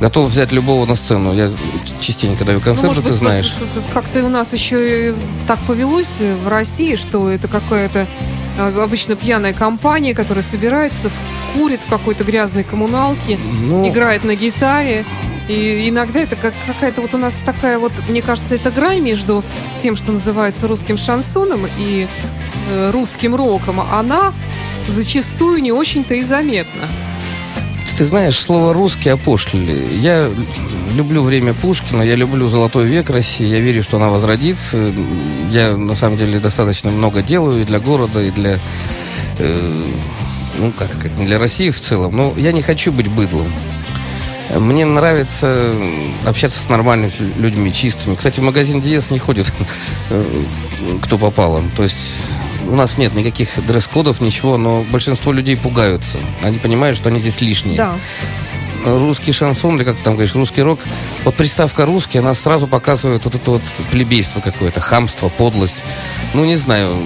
готов взять любого на сцену. Я частенько даю концерты, ну, ты знаешь. Как-то у нас еще и так повелось в России, что это какая-то а, обычно пьяная компания, которая собирается, курит в какой-то грязной коммуналке, ну... играет на гитаре. И иногда это как какая-то вот у нас такая вот, мне кажется, это грань между тем, что называется русским шансоном и э, русским роком. Она зачастую не очень-то и заметна. Ты знаешь, слово «русский» опошлили. Я люблю время Пушкина, я люблю золотой век России, я верю, что она возродится. Я, на самом деле, достаточно много делаю и для города, и для... Э, ну, как сказать, не для России в целом. Но я не хочу быть быдлом. Мне нравится общаться с нормальными людьми, чистыми. Кстати, в магазин Диес не ходит э, кто попало. То есть у нас нет никаких дресс-кодов, ничего, но большинство людей пугаются. Они понимают, что они здесь лишние. Да. Русский шансон, или как ты там говоришь, русский рок. Вот приставка русский, она сразу показывает вот это вот плебейство какое-то, хамство, подлость. Ну, не знаю,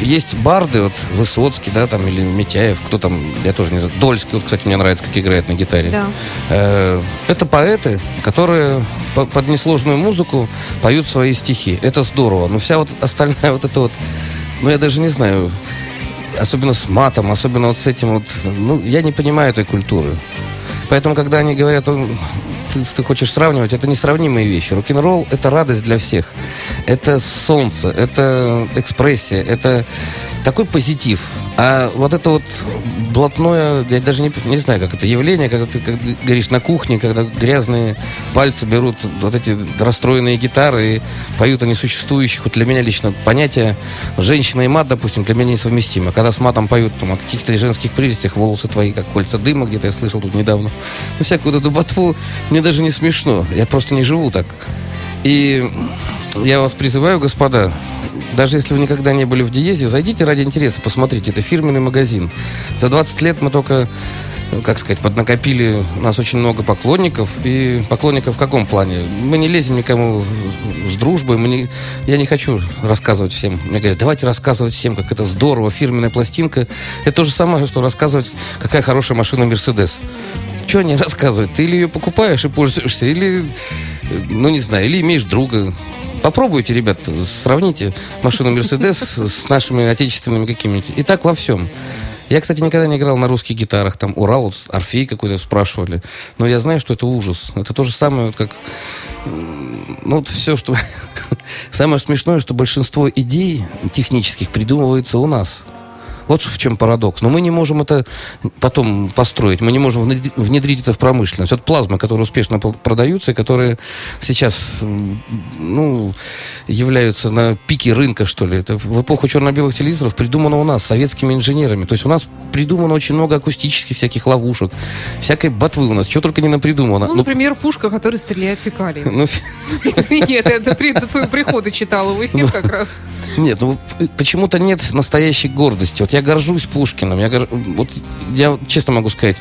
есть барды, вот Высоцкий, да, там, или Митяев, кто там, я тоже не знаю, Дольский, вот, кстати, мне нравится, как играет на гитаре. Да. Э, это поэты, которые под несложную музыку поют свои стихи. Это здорово. Но вся вот остальная вот эта вот, ну, я даже не знаю, особенно с матом, особенно вот с этим вот, ну, я не понимаю этой культуры. Поэтому, когда они говорят, ты, ты хочешь сравнивать, это несравнимые вещи. Рок-н-ролл – это радость для всех. Это солнце, это экспрессия, это такой позитив. А вот это вот блатное, я даже не, не знаю, как это явление, когда ты как говоришь на кухне, когда грязные пальцы берут вот эти расстроенные гитары и поют о несуществующих. Вот для меня лично понятие женщина и мат, допустим, для меня несовместимо. Когда с матом поют там, о каких-то женских прелестях, волосы твои, как кольца дыма, где-то я слышал тут недавно. Ну, всякую вот эту ботву, мне даже не смешно. Я просто не живу так. И я вас призываю, господа, даже если вы никогда не были в Диезе, зайдите ради интереса, посмотрите. Это фирменный магазин. За 20 лет мы только как сказать, поднакопили у нас очень много поклонников. И поклонников в каком плане? Мы не лезем никому с дружбой. Мы не... Я не хочу рассказывать всем. Мне говорят, давайте рассказывать всем, как это здорово, фирменная пластинка. Это то же самое, что рассказывать, какая хорошая машина Мерседес. Что они рассказывают? Ты или ее покупаешь и пользуешься, или, ну не знаю, или имеешь друга, Попробуйте, ребят, сравните машину Мерседес с нашими отечественными какими-нибудь. И так во всем. Я, кстати, никогда не играл на русских гитарах. Там Урал, вот, Орфей какой-то спрашивали. Но я знаю, что это ужас. Это то же самое, вот как... Ну, вот все, что... Самое смешное, что большинство идей технических придумывается у нас. Вот в чем парадокс. Но мы не можем это потом построить. Мы не можем внедрить это в промышленность. Вот плазмы, которые успешно продаются и которые сейчас ну, являются на пике рынка, что ли. Это в эпоху черно-белых телевизоров придумано у нас советскими инженерами. То есть у нас придумано очень много акустических всяких ловушек, всякой ботвы у нас. Чего только не напридумано. Ну, например, пушка, которая стреляет фекалии. Ну, Извини, это, это при, твоего прихода читала в эфир как раз. Нет, ну почему-то нет настоящей гордости. Вот я я горжусь Пушкиным. Я, гор... вот, я честно могу сказать,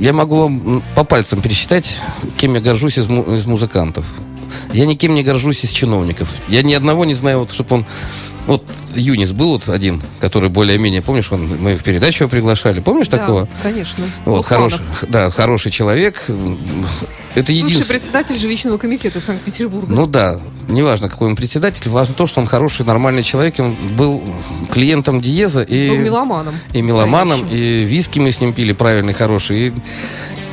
я могу вам по пальцам пересчитать, кем я горжусь из, му... из музыкантов. Я никем не горжусь из чиновников. Я ни одного не знаю, вот, чтобы он... Вот Юнис был вот один, который более-менее, помнишь, он, мы в передачу его приглашали, помнишь да, такого? конечно. Вот, хороший, да, хороший человек. Это единственный... Бывший председатель жилищного комитета Санкт-Петербурга. Ну да, неважно, какой он председатель, важно то, что он хороший, нормальный человек, он был клиентом Диеза и... Был меломаном. И меломаном, и виски мы с ним пили правильный, хороший. И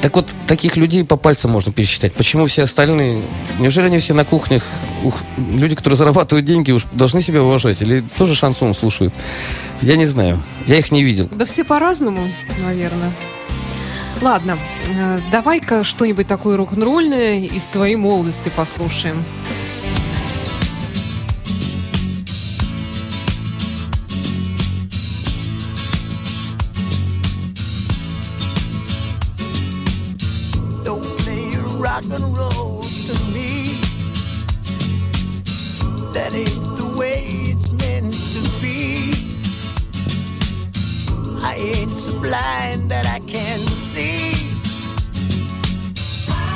так вот, таких людей по пальцам можно пересчитать. Почему все остальные? Неужели они все на кухнях? Ух, люди, которые зарабатывают деньги, уж должны себя уважать? Или тоже шансон слушают? Я не знаю. Я их не видел. Да все по-разному, наверное. Ладно, э, давай-ка что-нибудь такое рок-н-ролльное из твоей молодости послушаем. rock and roll to me. That ain't the way it's meant to be. I ain't so blind that I can't see.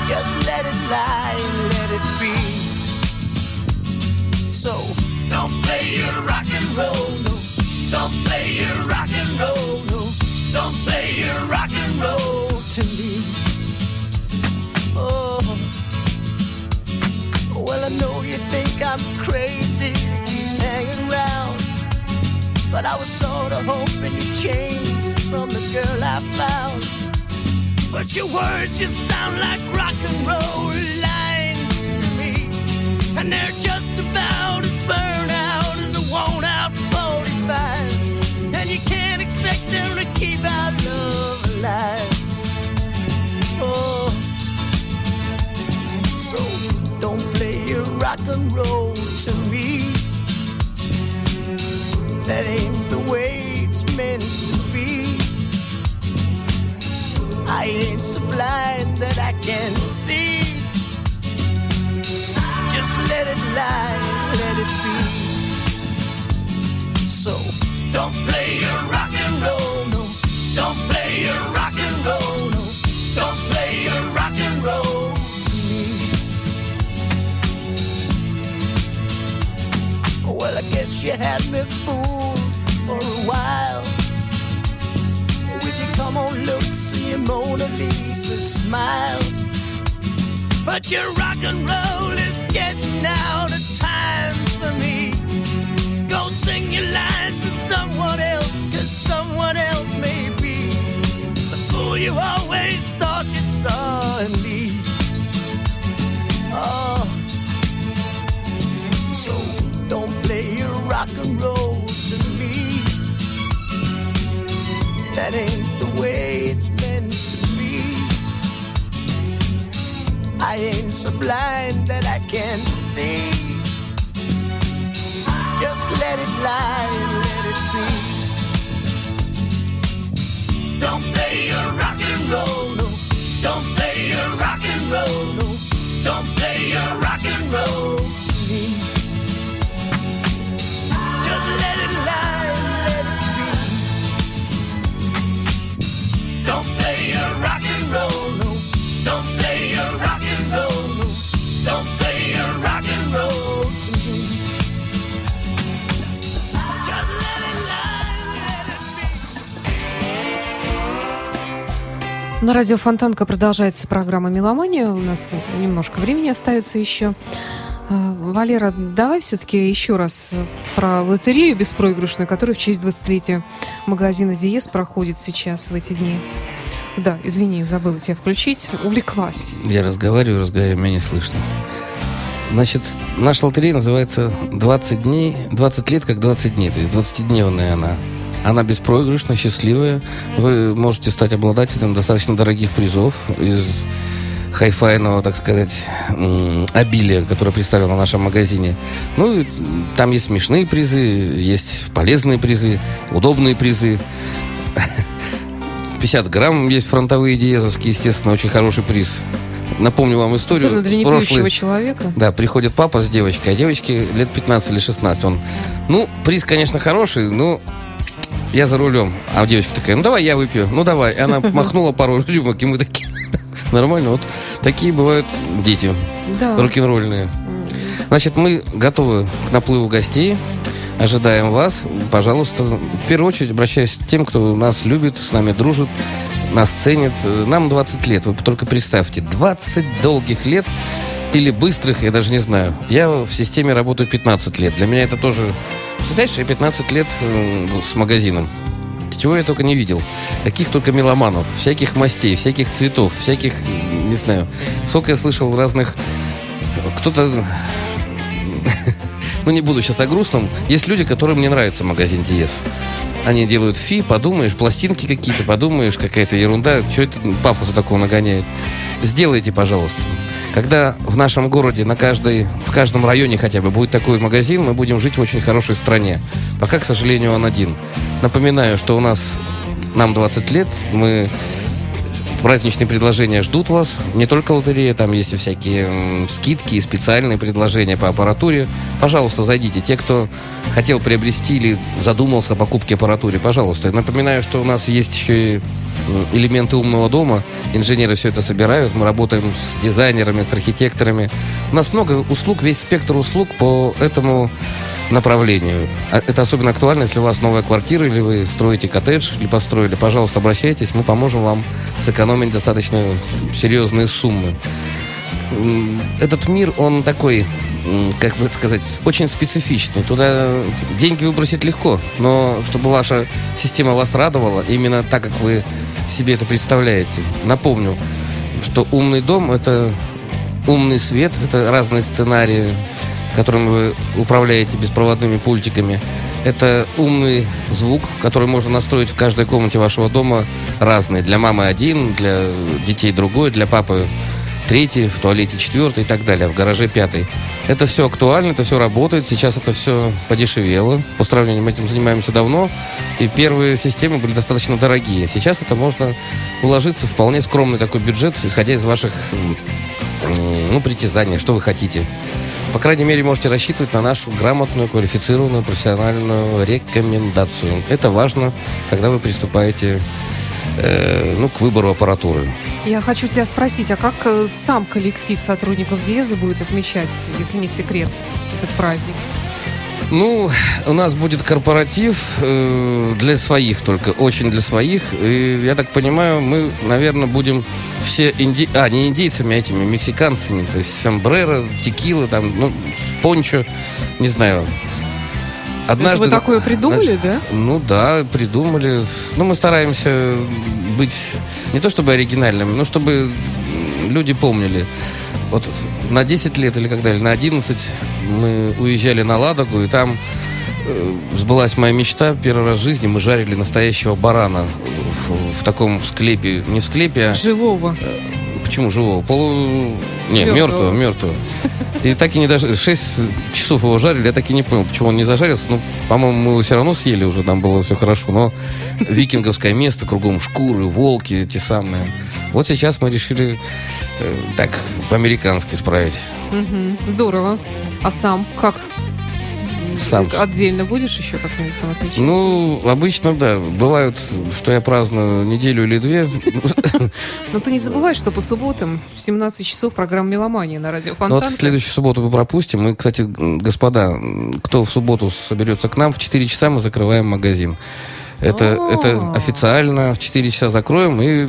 Just let it lie let it be. So don't play your rock and roll, no. Don't play your rock and roll, no. Don't play your rock and roll to me. Well, I know you think I'm crazy hanging around. But I was sort of hoping you'd change from the girl I found. But your words just sound like rock and roll lines to me. And they're just about as burned out as a worn out 45. And you can't expect them to keep our love alive. rock and roll to me. That ain't the way it's meant to be. I ain't so blind that I can't see. Just let it lie, let it be. So don't play your rock and roll, no. Don't play your rock and roll, no. Don't play your had me fooled for a while. With your come on looks and your Mona Lisa smile. But your rock and roll is getting out of time for me. Go sing your lines to someone else, cause someone else may be the fool you always thought you saw rock and roll to me. That ain't the way it's meant to be. I ain't so blind that I can't see. Just let it lie let it be. Don't play your rock and roll, no. Don't play your rock and roll, no. Don't play your rock and roll На радио Фонтанка продолжается программа «Меломания». У нас немножко времени остается еще. А, Валера, давай все-таки еще раз про лотерею беспроигрышную, которая в честь 20-летия магазина Диез проходит сейчас в эти дни. Да, извини, забыла тебя включить. Увлеклась. Я разговариваю, разговариваю, меня не слышно. Значит, наша лотерея называется 20 дней, 20 лет как 20 дней, то есть 20-дневная она. Она беспроигрышная, счастливая. Вы можете стать обладателем достаточно дорогих призов из хайфайного, так сказать, обилия, которое представлено в нашем магазине. Ну, там есть смешные призы, есть полезные призы, удобные призы. 50 грамм есть фронтовые диезовские, естественно, очень хороший приз. Напомню вам историю. Особенно для прошлый- человека. да, приходит папа с девочкой, а девочке лет 15 или 16. Он, ну, приз, конечно, хороший, но я за рулем. А девочка такая, ну давай я выпью, ну давай. И она махнула пару рюмок, и мы такие, нормально. Вот такие бывают дети Да. рок-н-ролльные. Значит, мы готовы к наплыву гостей. Ожидаем вас. Пожалуйста, в первую очередь обращаюсь к тем, кто нас любит, с нами дружит, нас ценит. Нам 20 лет. Вы только представьте, 20 долгих лет или быстрых, я даже не знаю. Я в системе работаю 15 лет. Для меня это тоже... Представляешь, я 15 лет э, с магазином. Чего я только не видел. Таких только меломанов, всяких мастей, всяких цветов, всяких, не знаю. Сколько я слышал разных... Кто-то ну, не буду сейчас о грустном. Есть люди, которым не нравится магазин Диез. Они делают фи, подумаешь, пластинки какие-то, подумаешь, какая-то ерунда. Что это пафоса такого нагоняет? Сделайте, пожалуйста. Когда в нашем городе, на каждой, в каждом районе хотя бы будет такой магазин, мы будем жить в очень хорошей стране. Пока, к сожалению, он один. Напоминаю, что у нас, нам 20 лет, мы праздничные предложения ждут вас. Не только лотерея, там есть и всякие скидки и специальные предложения по аппаратуре. Пожалуйста, зайдите. Те, кто хотел приобрести или задумался о покупке аппаратуры, пожалуйста. Напоминаю, что у нас есть еще и элементы умного дома. Инженеры все это собирают. Мы работаем с дизайнерами, с архитекторами. У нас много услуг, весь спектр услуг по этому направлению. А Это особенно актуально, если у вас новая квартира, или вы строите коттедж, или построили. Пожалуйста, обращайтесь, мы поможем вам сэкономить достаточно серьезные суммы. Этот мир, он такой, как бы это сказать, очень специфичный. Туда деньги выбросить легко, но чтобы ваша система вас радовала, именно так, как вы себе это представляете. Напомню, что умный дом – это умный свет, это разные сценарии, которым вы управляете беспроводными пультиками. Это умный звук, который можно настроить в каждой комнате вашего дома разный. Для мамы один, для детей другой, для папы третий, в туалете четвертый и так далее, в гараже пятый. Это все актуально, это все работает. Сейчас это все подешевело. По сравнению мы этим занимаемся давно. И первые системы были достаточно дорогие. Сейчас это можно уложиться в вполне скромный такой бюджет, исходя из ваших ну, притязаний, что вы хотите. По крайней мере, можете рассчитывать на нашу грамотную, квалифицированную, профессиональную рекомендацию. Это важно, когда вы приступаете э, ну, к выбору аппаратуры. Я хочу тебя спросить, а как э, сам коллектив сотрудников Диеза будет отмечать, если не секрет, этот праздник? Ну, у нас будет корпоратив э, для своих только, очень для своих. И я так понимаю, мы, наверное, будем все инди... а не индейцами, а этими мексиканцами, то есть сомбреро, текила, там, ну, пончо, не знаю. Это вы такое придумали, да? Ну да, придумали. Ну, мы стараемся быть не то чтобы оригинальными, но чтобы люди помнили. Вот на 10 лет или когда, или на 11 мы уезжали на Ладогу, и там э, сбылась моя мечта. Первый раз в жизни мы жарили настоящего барана в, в таком склепе. Не склепе, а Живого. Почему живого? Полу... Не, Мертвого. мертвого. И так и не даже... Шесть часов его жарили, я так и не понял, почему он не зажарился. Ну, по-моему, мы его все равно съели уже, там было все хорошо. Но викинговское место, кругом шкуры, волки эти самые. Вот сейчас мы решили э, так по-американски справить. Мгм. Здорово. А сам как? Сам. Отдельно будешь еще как-нибудь там отмечать? Ну, обычно, да. Бывают, что я праздную неделю или две. Но ты не забывай, что по субботам в 17 часов программа «Меломания» на радио Ну, Фонтан. вот следующую субботу мы пропустим. Мы, кстати, господа, кто в субботу соберется к нам, в 4 часа мы закрываем магазин. Это, А. это официально. В 4 часа закроем и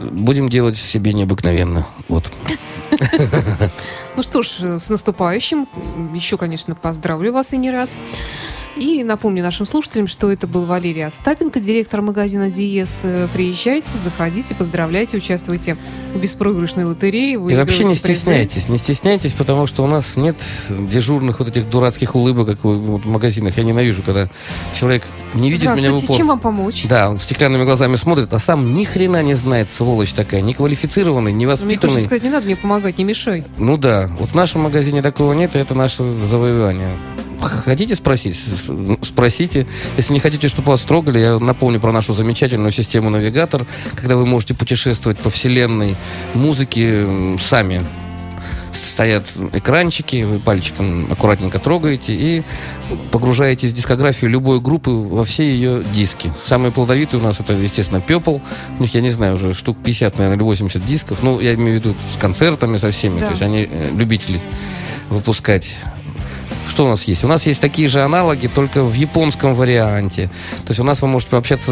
будем делать себе необыкновенно. Вот. Ну что ж, с наступающим. Еще, конечно, поздравлю вас и не раз. И напомню нашим слушателям, что это был Валерий Остапенко, директор магазина Диес. Приезжайте, заходите, поздравляйте, участвуйте в беспроигрышной лотерее. И вообще не стесняйтесь, не стесняйтесь, потому что у нас нет дежурных вот этих дурацких улыбок, как в магазинах. Я ненавижу, когда человек не видит меня в упор. чем вам помочь? Да, он стеклянными глазами смотрит, а сам ни хрена не знает, сволочь такая, не квалифицированный, не воспитанный. Мне сказать, не надо мне помогать, не мешай. Ну да, вот в нашем магазине такого нет, и это наше завоевание. Хотите спросить? Спросите. Если не хотите, чтобы вас трогали, я напомню про нашу замечательную систему «Навигатор», когда вы можете путешествовать по вселенной музыки сами стоят экранчики, вы пальчиком аккуратненько трогаете и погружаете в дискографию любой группы во все ее диски. Самые плодовитые у нас это, естественно, Пепл. У них, я не знаю, уже штук 50, наверное, или 80 дисков. Ну, я имею в виду с концертами, со всеми. Да. То есть они э, любители выпускать что у нас есть? У нас есть такие же аналоги, только в японском варианте. То есть у нас вы можете пообщаться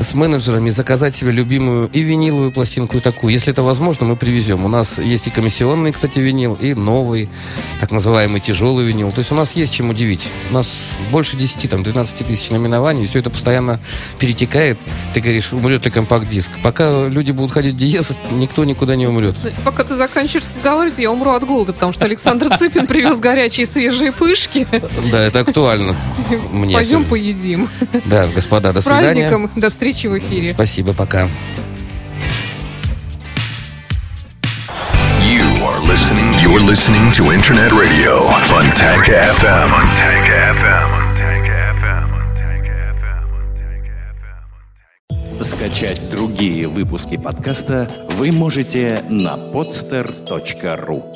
с менеджерами заказать себе любимую и виниловую пластинку, и такую. Если это возможно, мы привезем. У нас есть и комиссионный, кстати, винил, и новый, так называемый тяжелый винил. То есть у нас есть чем удивить. У нас больше 10, там, 12 тысяч наименований, и все это постоянно перетекает. Ты говоришь, умрет ли компакт-диск. Пока люди будут ходить в диез, никто никуда не умрет. Пока ты заканчиваешь разговаривать, я умру от голода, потому что Александр Цыпин привез горячие свежие пышки. Да, это актуально. Пойдем поедим. Да, господа, до свидания. С праздником, до встречи встречи в эфире. Спасибо, пока. You are listening. You're listening to Internet Radio Fontanka FM. Fontanka FM. Скачать другие выпуски подкаста вы можете на podster.ru.